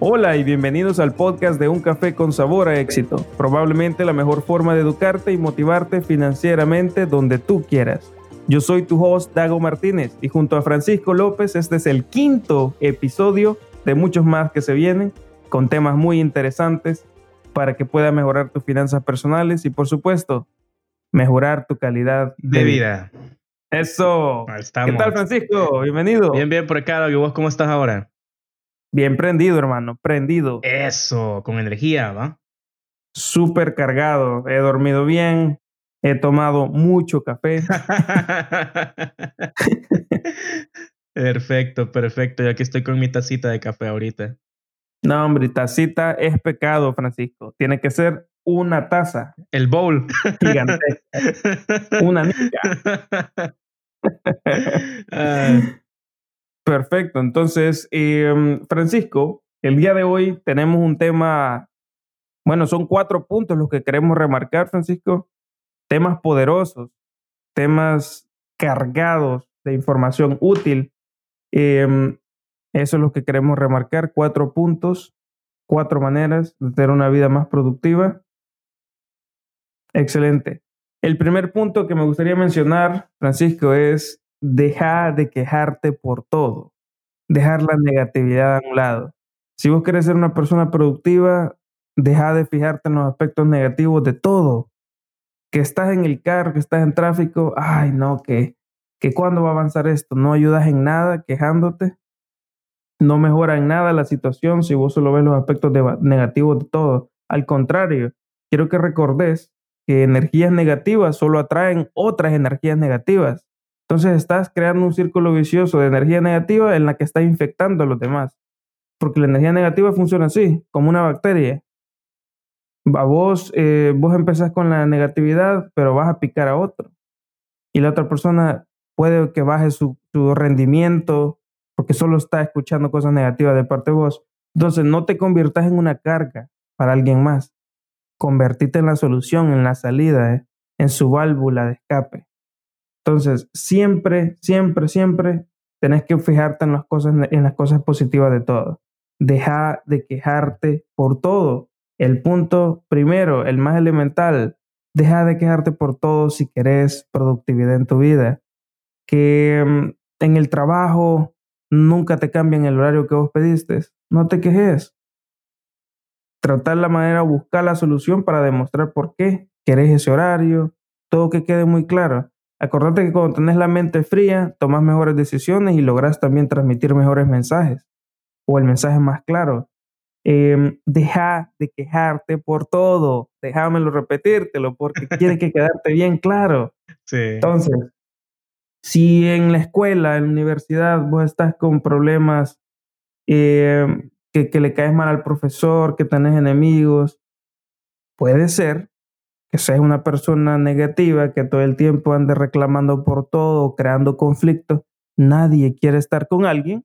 Hola y bienvenidos al podcast de Un Café con Sabor a Éxito. Probablemente la mejor forma de educarte y motivarte financieramente donde tú quieras. Yo soy tu host Dago Martínez y junto a Francisco López este es el quinto episodio de muchos más que se vienen con temas muy interesantes para que puedas mejorar tus finanzas personales y por supuesto mejorar tu calidad de, vida. Eso. ¿Qué tal Francisco? Bienvenido. Bien, bien por acá. ¿Y vos cómo estás ahora? Bien prendido, hermano, prendido. Eso, con energía, ¿va? Súper cargado. He dormido bien, he tomado mucho café. perfecto, perfecto. Yo aquí estoy con mi tacita de café ahorita. No, hombre, tacita es pecado, Francisco. Tiene que ser una taza. El bowl. Gigantesca. una mica. Perfecto. Entonces, em, Francisco, el día de hoy tenemos un tema, bueno, son cuatro puntos los que queremos remarcar, Francisco. Temas poderosos, temas cargados de información útil. Em, eso es lo que queremos remarcar. Cuatro puntos, cuatro maneras de tener una vida más productiva. Excelente. El primer punto que me gustaría mencionar, Francisco, es deja de quejarte por todo, dejar la negatividad a un lado. Si vos querés ser una persona productiva, deja de fijarte en los aspectos negativos de todo. Que estás en el carro, que estás en tráfico, ay no, que, que cuándo va a avanzar esto, no ayudas en nada quejándote, no mejora en nada la situación si vos solo ves los aspectos negativos de todo. Al contrario, quiero que recordes que energías negativas solo atraen otras energías negativas. Entonces estás creando un círculo vicioso de energía negativa en la que está infectando a los demás. Porque la energía negativa funciona así, como una bacteria. A vos, eh, vos empezás con la negatividad, pero vas a picar a otro. Y la otra persona puede que baje su, su rendimiento porque solo está escuchando cosas negativas de parte de vos. Entonces no te conviertas en una carga para alguien más. Convertite en la solución, en la salida, eh, en su válvula de escape. Entonces, siempre, siempre, siempre tenés que fijarte en las cosas, en las cosas positivas de todo. Deja de quejarte por todo. El punto primero, el más elemental, deja de quejarte por todo si querés productividad en tu vida. Que mm, en el trabajo nunca te cambian el horario que vos pediste. No te quejes. Tratar la manera, buscar la solución para demostrar por qué querés ese horario. Todo que quede muy claro. Acordate que cuando tenés la mente fría, tomas mejores decisiones y logras también transmitir mejores mensajes o el mensaje más claro. Em, deja de quejarte por todo, déjamelo repetírtelo porque tiene que quedarte bien claro. Entonces, si en la escuela, en la universidad, vos estás con problemas, em, que, que le caes mal al profesor, que tenés enemigos, puede ser que seas una persona negativa, que todo el tiempo ande reclamando por todo, creando conflictos, nadie quiere estar con alguien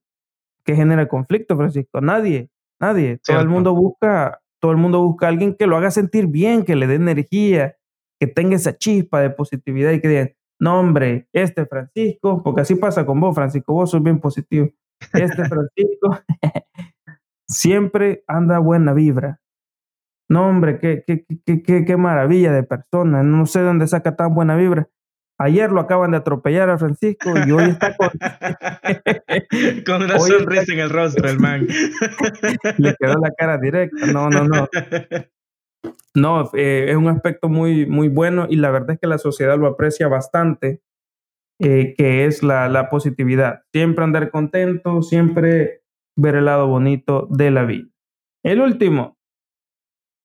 que genere conflicto, Francisco. Nadie, nadie. Todo el mundo busca, todo el mundo busca a alguien que lo haga sentir bien, que le dé energía, que tenga esa chispa de positividad y que digan, no hombre, este Francisco, porque así pasa con vos, Francisco, vos sos bien positivo. Este Francisco siempre anda buena vibra, no, hombre, qué, qué, qué, qué, maravilla de persona. No sé dónde saca tan buena vibra. Ayer lo acaban de atropellar a Francisco y hoy está con, con una sonrisa en el rostro, el man. Le quedó la cara directa. No, no, no. No, eh, es un aspecto muy, muy bueno y la verdad es que la sociedad lo aprecia bastante, eh, que es la, la positividad. Siempre andar contento, siempre ver el lado bonito de la vida. El último,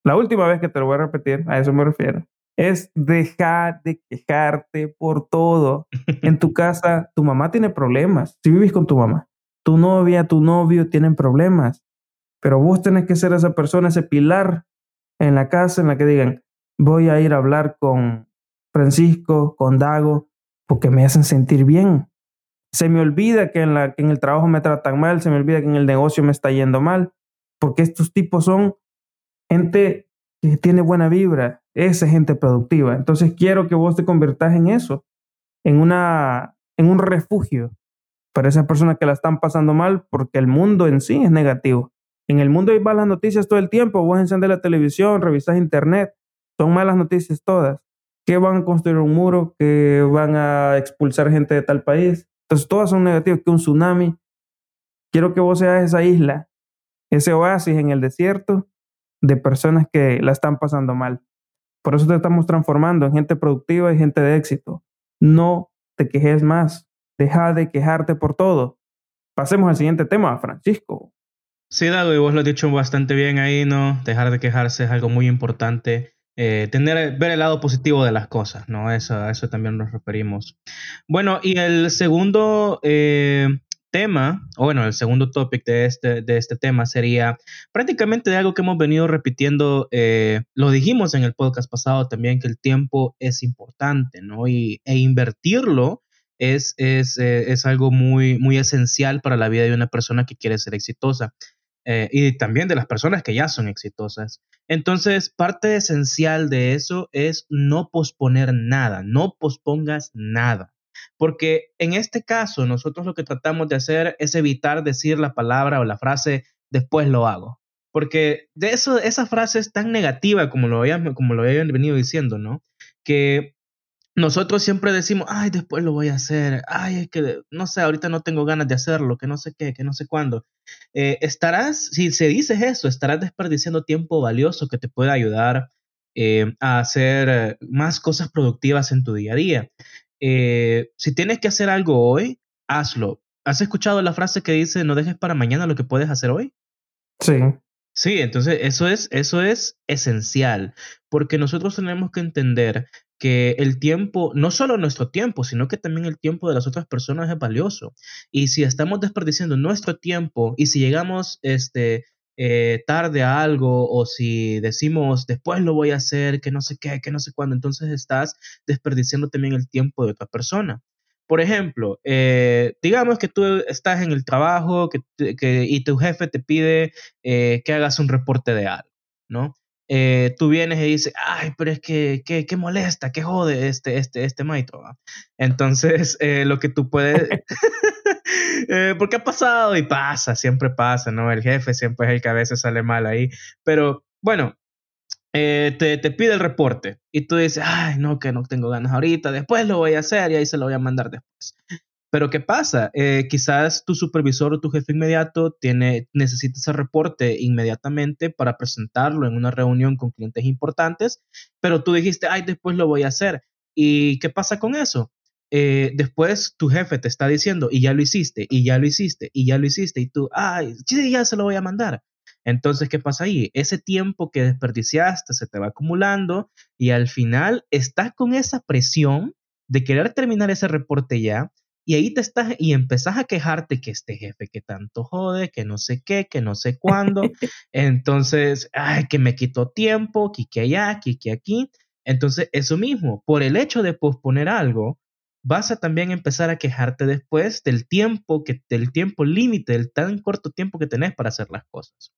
la última vez que te lo voy a repetir, a eso me refiero, es dejar de quejarte por todo. En tu casa, tu mamá tiene problemas. Si vives con tu mamá, tu novia, tu novio tienen problemas. Pero vos tenés que ser esa persona, ese pilar en la casa en la que digan, voy a ir a hablar con Francisco, con Dago, porque me hacen sentir bien. Se me olvida que en, la, que en el trabajo me tratan mal, se me olvida que en el negocio me está yendo mal, porque estos tipos son gente que tiene buena vibra, esa gente productiva. Entonces quiero que vos te conviertas en eso, en, una, en un refugio para esas personas que la están pasando mal porque el mundo en sí es negativo. En el mundo hay malas noticias todo el tiempo. Vos encendés la televisión, revisas internet. Son malas noticias todas. Que van a construir un muro, que van a expulsar gente de tal país. Entonces todas son negativas, que un tsunami. Quiero que vos seas esa isla, ese oasis en el desierto de personas que la están pasando mal. Por eso te estamos transformando en gente productiva y gente de éxito. No te quejes más. Deja de quejarte por todo. Pasemos al siguiente tema, Francisco. Sí, Dago, y vos lo has dicho bastante bien ahí, ¿no? Dejar de quejarse es algo muy importante. Eh, tener, ver el lado positivo de las cosas, ¿no? Eso, a eso también nos referimos. Bueno, y el segundo eh, tema, o bueno, el segundo topic de este, de este tema sería prácticamente de algo que hemos venido repitiendo, eh, lo dijimos en el podcast pasado también, que el tiempo es importante, ¿no? Y, e invertirlo es, es, es algo muy, muy esencial para la vida de una persona que quiere ser exitosa. Eh, y también de las personas que ya son exitosas. Entonces, parte esencial de eso es no posponer nada, no pospongas nada. Porque en este caso, nosotros lo que tratamos de hacer es evitar decir la palabra o la frase después lo hago. Porque de eso, esa frase es tan negativa como lo habían, como lo habían venido diciendo, ¿no? Que nosotros siempre decimos, ay, después lo voy a hacer, ay, es que, no sé, ahorita no tengo ganas de hacerlo, que no sé qué, que no sé cuándo. Eh, estarás, si se dices eso, estarás desperdiciando tiempo valioso que te puede ayudar eh, a hacer eh, más cosas productivas en tu día a día. Si tienes que hacer algo hoy, hazlo. ¿Has escuchado la frase que dice, no dejes para mañana lo que puedes hacer hoy? Sí. Sí, entonces eso es, eso es esencial, porque nosotros tenemos que entender que el tiempo, no solo nuestro tiempo, sino que también el tiempo de las otras personas es valioso. Y si estamos desperdiciando nuestro tiempo y si llegamos este, eh, tarde algo o si decimos después lo voy a hacer, que no sé qué, que no sé cuándo, entonces estás desperdiciando también el tiempo de otra persona. Por ejemplo, eh, digamos que tú estás en el trabajo que, y tu jefe te pide eh, que hagas un reporte de algo, ¿no? Eh, tú vienes y dices, ay, pero es que, qué molesta, qué jode este, este, este maestro. Entonces, lo que tú puedes, eh, porque ha pasado y pasa, siempre pasa, ¿no? El jefe siempre es el que a veces sale mal ahí, pero bueno, te, te, pide el reporte y tú dices, ay, no, que no tengo ganas ahorita, después lo voy a hacer y ahí se lo voy a mandar después. Pero ¿qué pasa? Eh, quizás tu supervisor o tu jefe inmediato tiene, necesita ese reporte inmediatamente para presentarlo en una reunión con clientes importantes, pero tú dijiste, ay, después lo voy a hacer. ¿Y qué pasa con eso? Eh, después tu jefe te está diciendo, y ya lo hiciste, y ya lo hiciste, y ya lo hiciste, y tú, ay, sí, ya se lo voy a mandar. Entonces, ¿qué pasa ahí? Ese tiempo que desperdiciaste se te va acumulando y al final estás con esa presión de querer terminar ese reporte ya y ahí te estás y empezás a quejarte que este jefe que tanto jode, que no sé qué, que no sé cuándo. Entonces, ay, que me quitó tiempo, que allá, que aquí. Entonces, eso mismo, por el hecho de posponer algo, vas a también empezar a quejarte después del tiempo, que, del tiempo límite, del tan corto tiempo que tenés para hacer las cosas.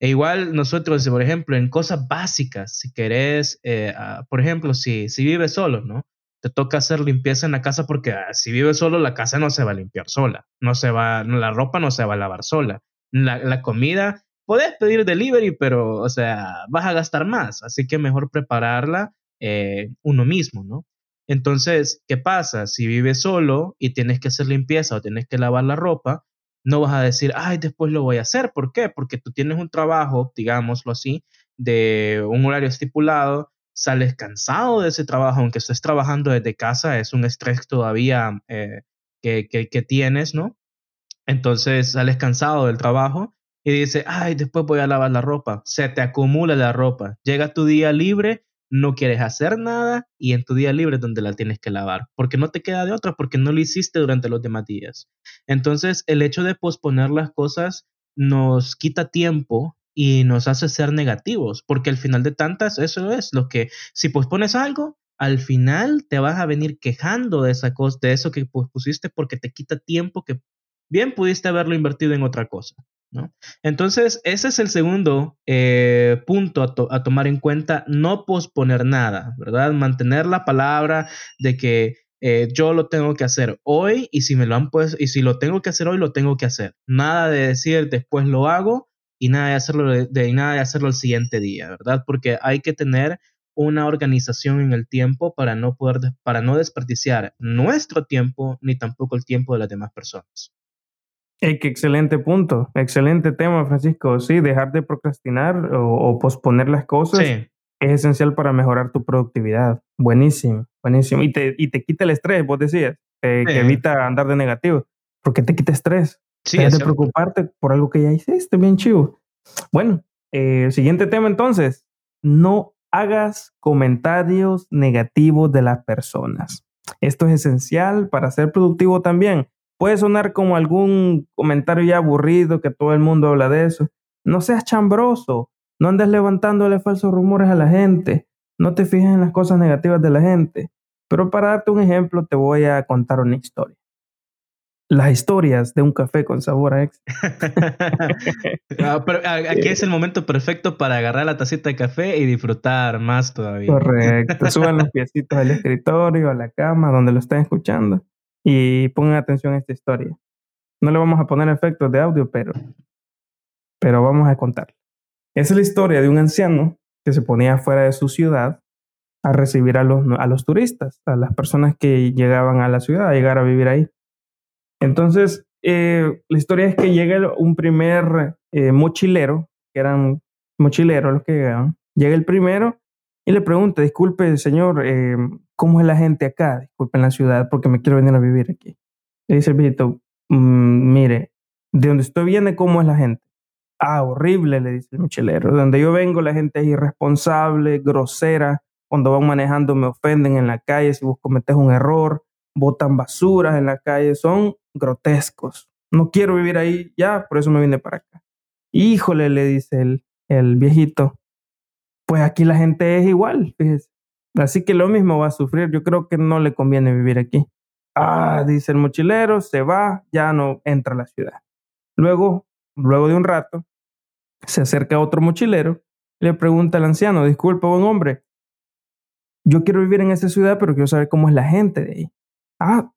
E igual nosotros, por ejemplo, en cosas básicas, si querés, eh, ah, por ejemplo, si, si vives solo, ¿no? te toca hacer limpieza en la casa porque ah, si vives solo, la casa no se va a limpiar sola, no se va, la ropa no se va a lavar sola, la, comida, puedes pedir delivery, pero, o sea, vas a gastar más, así que mejor prepararla eh, uno mismo, ¿no? Entonces, ¿qué pasa? Si vives solo y tienes que hacer limpieza o tienes que lavar la ropa, no vas a decir, ay, después lo voy a hacer. ¿Por qué? Porque tú tienes un trabajo, digámoslo así, de un horario estipulado sales cansado de ese trabajo, aunque estés trabajando desde casa, es un estrés todavía eh, que, que, tienes, ¿no? Entonces sales cansado del trabajo y dices, ay, después voy a lavar la ropa. Se te acumula la ropa. Llega tu día libre, no quieres hacer nada y en tu día libre es donde la tienes que lavar, porque no te queda de otra, porque no lo hiciste durante los demás días. Entonces, el hecho de posponer las cosas nos quita tiempo y nos hace ser negativos, porque al final de tantas, eso es lo que, si pospones algo, al final te vas a venir quejando de esa cosa, de eso que pusiste porque te quita tiempo que bien pudiste haberlo invertido en otra cosa. ¿No? Entonces, ese es el segundo eh, punto a, tomar en cuenta, no posponer nada, ¿verdad? Mantener la palabra de que eh, yo lo tengo que hacer hoy y si me lo han pues, y si lo tengo que hacer hoy, lo tengo que hacer. Nada de decir después lo hago y nada de hacerlo, de, nada de hacerlo el siguiente día, ¿verdad? Porque hay que tener una organización en el tiempo para no poder, para no desperdiciar nuestro tiempo ni tampoco el tiempo de las demás personas. Qué excelente punto, excelente tema, Francisco. Sí, dejar de procrastinar o, posponer las cosas es esencial para mejorar tu productividad. Buenísimo, buenísimo. Y te, y te quita el estrés, vos decías, que evita andar de negativo, porque te quita estrés. Sí, de preocuparte por algo que ya hiciste, bien chivo. Bueno, eh, siguiente tema entonces. No hagas comentarios negativos de las personas. Esto es esencial para ser productivo también. Puede sonar como algún comentario ya aburrido que todo el mundo habla de eso. No seas chambroso. No andes levantándole falsos rumores a la gente. No te fijes en las cosas negativas de la gente. Pero para darte un ejemplo, te voy a contar una historia las historias de un café con sabor a ex. Ah, ah, aquí es el momento perfecto para agarrar la tacita de café y disfrutar más todavía. Correcto. Suban los piecitos al escritorio, a la cama, donde lo estén escuchando y pongan atención a esta historia. No le vamos a poner efectos de audio, pero, pero vamos a contar. Es la historia de un anciano que se ponía fuera de su ciudad a recibir a los, a los turistas, a las personas que llegaban a la ciudad, a llegar a vivir ahí. Entonces, eh, la historia es que llega un primer eh, mochilero, que eran mochileros los que llegaban, llega el primero y le pregunta, disculpe señor, eh, ¿cómo es la gente acá? Disculpe en la ciudad porque me quiero venir a vivir aquí. Le dice el viejito, mm, mire, de donde estoy viene, ¿cómo es la gente? Ah, horrible, le dice el mochilero. De donde yo vengo, la gente es irresponsable, grosera. Cuando van manejando me ofenden en la calle si vos cometes un error botan basuras en la calle, son grotescos. No quiero vivir ahí ya, por eso me vine para acá. Híjole, le dice el, el viejito, pues aquí la gente es igual, fíjese. Así que lo mismo va a sufrir, yo creo que no le conviene vivir aquí. Ah, dice el mochilero, se va, ya no entra a la ciudad. Luego, luego de un rato, se acerca otro mochilero le pregunta al anciano, disculpe, buen hombre, yo quiero vivir en esa ciudad, pero quiero saber cómo es la gente de ahí. Ah,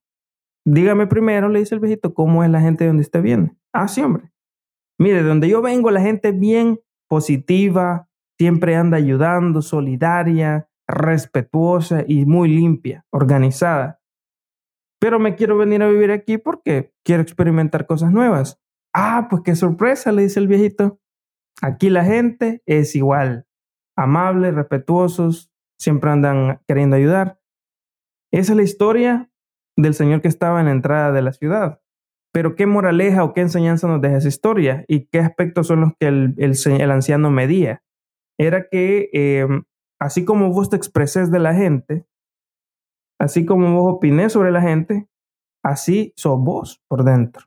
dígame primero, le dice el viejito, cómo es la gente de donde usted viene. Ah, sí, hombre. Mire, de donde yo vengo, la gente es bien positiva, siempre anda ayudando, solidaria, respetuosa y muy limpia, organizada. Pero me quiero venir a vivir aquí porque quiero experimentar cosas nuevas. Ah, pues qué sorpresa, le dice el viejito. Aquí la gente es igual, amable, respetuosos, siempre andan queriendo ayudar. Esa es la historia del Señor que estaba en la entrada de la ciudad. Pero ¿qué moraleja o qué enseñanza nos deja esa historia? ¿Y qué aspectos son los que el, el, anciano medía? Era que em, así como vos te expreses de la gente, así como vos opinés sobre la gente, así sos vos por dentro.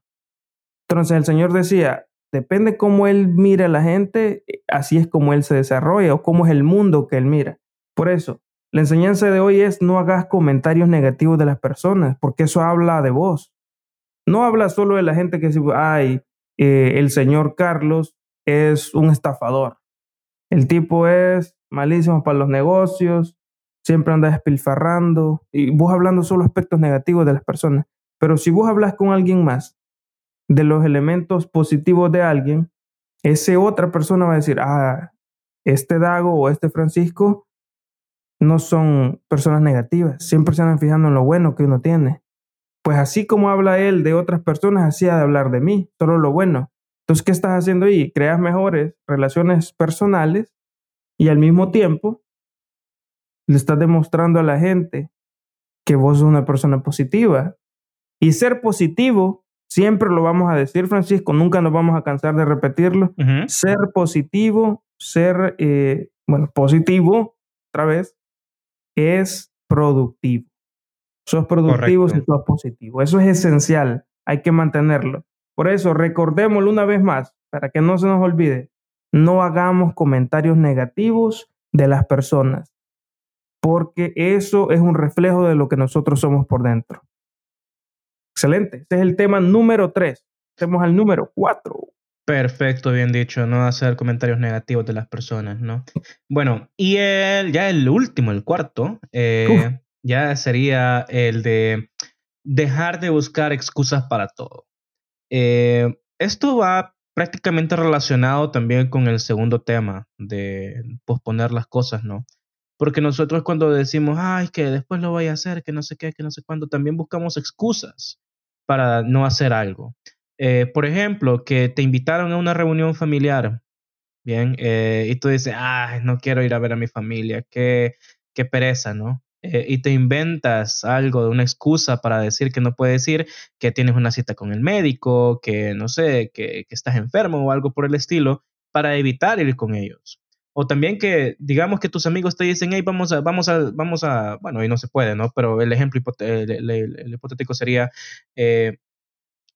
Entonces el Señor decía, depende cómo Él mira a la gente, así es como Él se desarrolla o cómo es el mundo que Él mira. Por eso, la enseñanza de hoy es no hagas comentarios negativos de las personas, porque eso habla de vos. No habla solo de la gente que dice, ay, eh, el señor Carlos es un estafador. El tipo es malísimo para los negocios, siempre anda despilfarrando, y vos hablando solo aspectos negativos de las personas. Pero si vos hablas con alguien más de los elementos positivos de alguien, esa otra persona va a decir, ah, este Dago o este Francisco no son personas negativas, siempre se andan fijando en lo bueno que uno tiene. Pues así como habla él de otras personas, así ha de hablar de mí, solo lo bueno. Entonces, ¿qué estás haciendo ahí? Creas mejores relaciones personales y al mismo tiempo le estás demostrando a la gente que vos sos una persona positiva. Y ser positivo, siempre lo vamos a decir, Francisco, nunca nos vamos a cansar de repetirlo. Ser positivo, ser, eh, bueno, positivo, otra vez, es productivo. Sos productivo si sos positivo. Eso es esencial. Hay que mantenerlo. Por eso, recordémoslo una vez más, para que no se nos olvide. No hagamos comentarios negativos de las personas, porque eso es un reflejo de lo que nosotros somos por dentro. Excelente. Ese es el tema número tres. Hacemos al número cuatro. Perfecto, bien dicho, no hacer comentarios negativos de las personas, ¿no? Bueno, y el, ya el último, el cuarto, eh, ya sería el de dejar de buscar excusas para todo. Eh, esto va prácticamente relacionado también con el segundo tema de posponer las cosas, ¿no? Porque nosotros cuando decimos, ay, que después lo voy a hacer, que no sé qué, que no sé cuándo, también buscamos excusas para no hacer algo. Eh, por ejemplo, que te invitaron a una reunión familiar, bien, eh, y tú dices, ay, no quiero ir a ver a mi familia, qué, qué pereza, ¿no? Eh, y te inventas algo, de una excusa para decir que no puedes ir, que tienes una cita con el médico, que no sé, que, que estás enfermo o algo por el estilo, para evitar ir con ellos. O también que, digamos que tus amigos te dicen, hey, vamos a, vamos a, vamos a, bueno, y no se puede, ¿no? Pero el ejemplo el, hipotético sería, eh,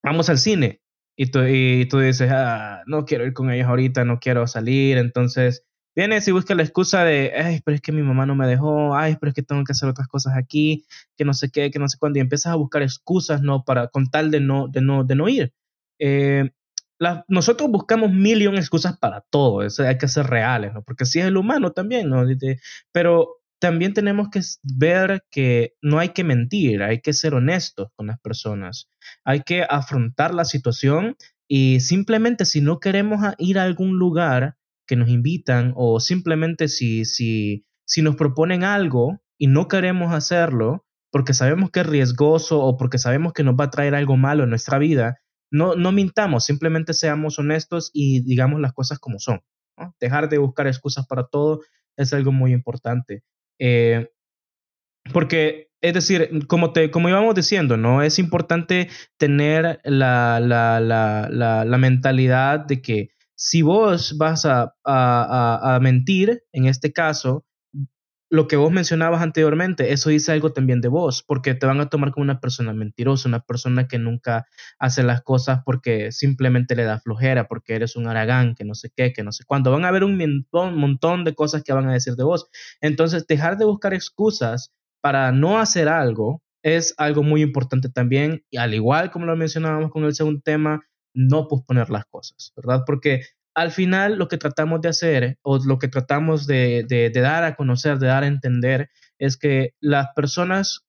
vamos al cine. Y tú, y tú dices, ah, no quiero ir con ellos ahorita, no quiero salir. Entonces, vienes y buscas la excusa de, ay, pero es que mi mamá no me dejó, ay, pero es que tengo que hacer otras cosas aquí, que no sé qué, que no sé cuándo. Y empiezas a buscar excusas, ¿no? Para, con tal de no, de no, de no ir. Eh, nosotros buscamos mil y excusas para todo, eso hay que ser reales, ¿no? Porque si es el humano también, ¿no? Pero también tenemos que ver que no hay que mentir, hay que ser honestos con las personas, hay que afrontar la situación y simplemente si no queremos ir a algún lugar que nos invitan o simplemente si, si, si nos proponen algo y no queremos hacerlo porque sabemos que es riesgoso o porque sabemos que nos va a traer algo malo en nuestra vida, no, no mintamos, simplemente seamos honestos y digamos las cosas como son. Dejar de buscar excusas para todo es algo muy importante. Eh, porque, es decir, como, te, como íbamos diciendo, ¿no? Es importante tener la, la, la, la mentalidad de que si vos vas a, a, a, mentir, en este caso, lo que vos mencionabas anteriormente, eso dice algo también de vos, porque te van a tomar como una persona mentirosa, una persona que nunca hace las cosas porque simplemente le da flojera, porque eres un aragán, que no sé qué, que no sé cuándo. Van a haber un montón, montón de cosas que van a decir de vos. Entonces, dejar de buscar excusas para no hacer algo es algo muy importante también, y al igual como lo mencionábamos con el segundo tema, no posponer las cosas, ¿verdad? Porque al final lo que tratamos de hacer o lo que tratamos de, dar a conocer, de dar a entender, es que las personas,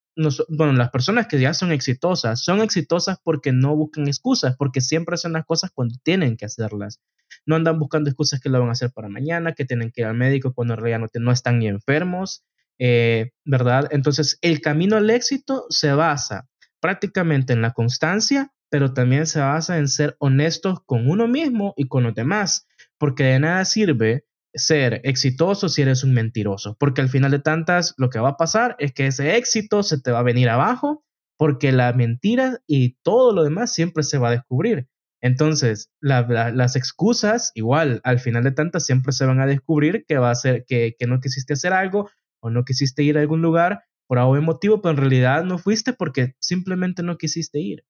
bueno, las personas que ya son exitosas, son exitosas porque no buscan excusas, porque siempre hacen las cosas cuando tienen que hacerlas. No andan buscando excusas que lo van a hacer para mañana, que tienen que ir al médico cuando en realidad no, están ni enfermos, eh, ¿verdad? Entonces, el camino al éxito se basa prácticamente en la constancia pero también se basa en ser honestos con uno mismo y con los demás, porque de nada sirve ser exitoso si eres un mentiroso, porque al final de tantas lo que va a pasar es que ese éxito se te va a venir abajo, porque la mentira y todo lo demás siempre se va a descubrir. Entonces, las excusas, igual, al final de tantas, siempre se van a descubrir que va a ser que, que no quisiste hacer algo o no quisiste ir a algún lugar por algún motivo, pero en realidad no fuiste porque simplemente no quisiste ir.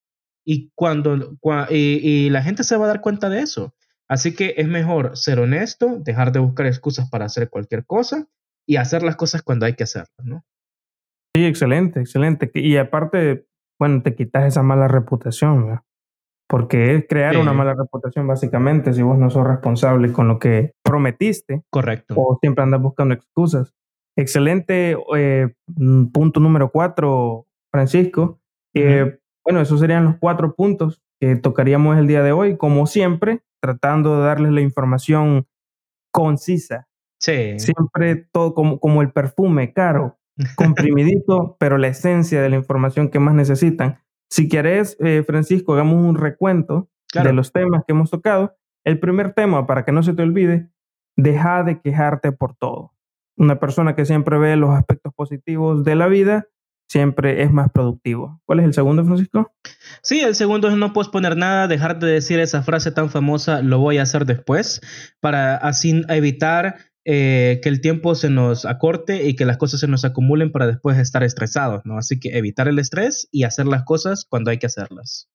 Y, cuando, y, la gente se va a dar cuenta de eso. Así que es mejor ser honesto, dejar de buscar excusas para hacer cualquier cosa y hacer las cosas cuando hay que hacerlas, ¿no? Sí, excelente, excelente. Y aparte, bueno, te quitas esa mala reputación, ¿verdad? Porque es crear una mala reputación básicamente si vos no sos responsable con lo que prometiste. Correcto. O siempre andas buscando excusas. Excelente eh, mm, punto número cuatro, Francisco. Eh, bueno, esos serían los cuatro puntos que tocaríamos el día de hoy, como siempre, tratando de darles la información concisa. Sí. Siempre todo como, como el perfume, caro, comprimidito, pero la esencia de la información que más necesitan. Si querés, eh, Francisco, hagamos un recuento de los temas que hemos tocado. El primer tema, para que no se te olvide, deja de quejarte por todo. Una persona que siempre ve los aspectos positivos de la vida siempre es más productivo. ¿Cuál es el segundo, Francisco? Sí, el segundo es no posponer nada, dejar de decir esa frase tan famosa, lo voy a hacer después, para así evitar eh, que el tiempo se nos acorte y que las cosas se nos acumulen para después estar estresados, ¿no? Así que evitar el estrés y hacer las cosas cuando hay que hacerlas.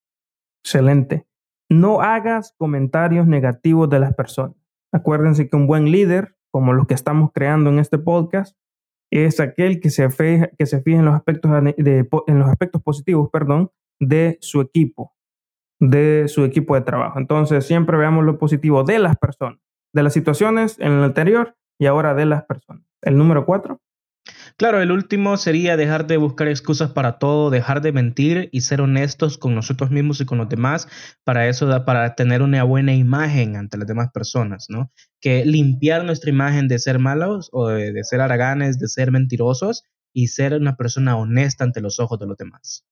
Excelente. No hagas comentarios negativos de las personas. Acuérdense que un buen líder, como los que estamos creando en este podcast, es aquel que se, fija, que se en los aspectos, en los aspectos positivos perdón, de su equipo, de su equipo de trabajo. Entonces, siempre veamos lo positivo de las personas, de las situaciones en el anterior y ahora de las personas. El número cuatro. Claro, el último sería dejar de buscar excusas para todo, dejar de mentir y ser honestos con nosotros mismos y con los demás. Para eso, para tener una buena imagen ante las demás personas, ¿no? Que limpiar nuestra imagen de ser malos o de, de ser haraganes, de ser mentirosos y ser una persona honesta ante los ojos de los demás.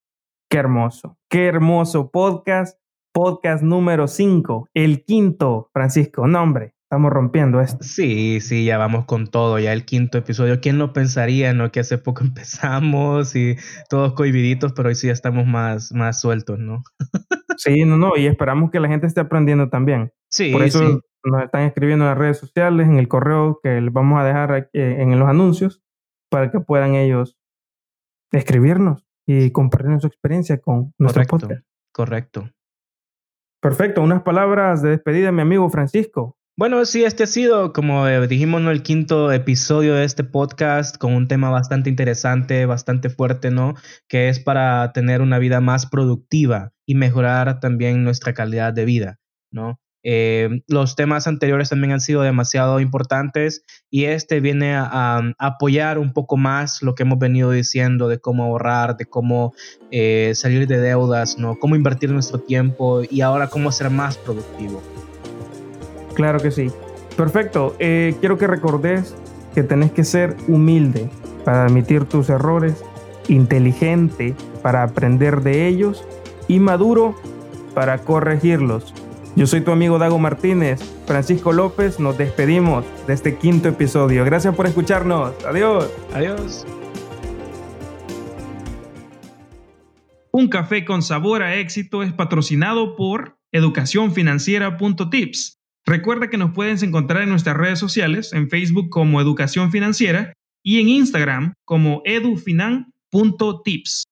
Qué hermoso, qué hermoso podcast, podcast número 5, el quinto, Francisco, nombre. Estamos rompiendo esto. Sí, sí, ya vamos con todo, ya el quinto episodio. ¿Quién lo pensaría, no? Que hace poco empezamos y todos cohibiditos, pero hoy sí ya estamos más, más sueltos, ¿no? sí, no, no, y esperamos que la gente esté aprendiendo también. Sí, Por eso sí. nos están escribiendo en las redes sociales, en el correo que les vamos a dejar aquí, eh, en los anuncios, para que puedan ellos escribirnos y compartir su experiencia con nuestro Correcto, podcast. correcto. Perfecto, unas palabras de despedida, mi amigo Francisco. Bueno, sí, este ha sido, como eh, dijimos, ¿no? el quinto episodio de este podcast con un tema bastante interesante, bastante fuerte, ¿no? Que es para tener una vida más productiva y mejorar también nuestra calidad de vida, ¿no? Eh, los temas anteriores también han sido demasiado importantes y este viene a, apoyar un poco más lo que hemos venido diciendo de cómo ahorrar, de cómo eh, salir de deudas, ¿no? Cómo invertir nuestro tiempo y ahora cómo ser más productivo. Claro que sí. Perfecto. Eh, quiero que recordes que tenés que ser humilde para admitir tus errores, inteligente para aprender de ellos y maduro para corregirlos. Yo soy tu amigo Dago Martínez. Francisco López, nos despedimos de este quinto episodio. Gracias por escucharnos. Adiós. Adiós. Un café con sabor a éxito es patrocinado por educacionfinanciera.tips. Recuerda que nos puedes encontrar en nuestras redes sociales, en Facebook como Educación Financiera y en Instagram como edufinan.tips.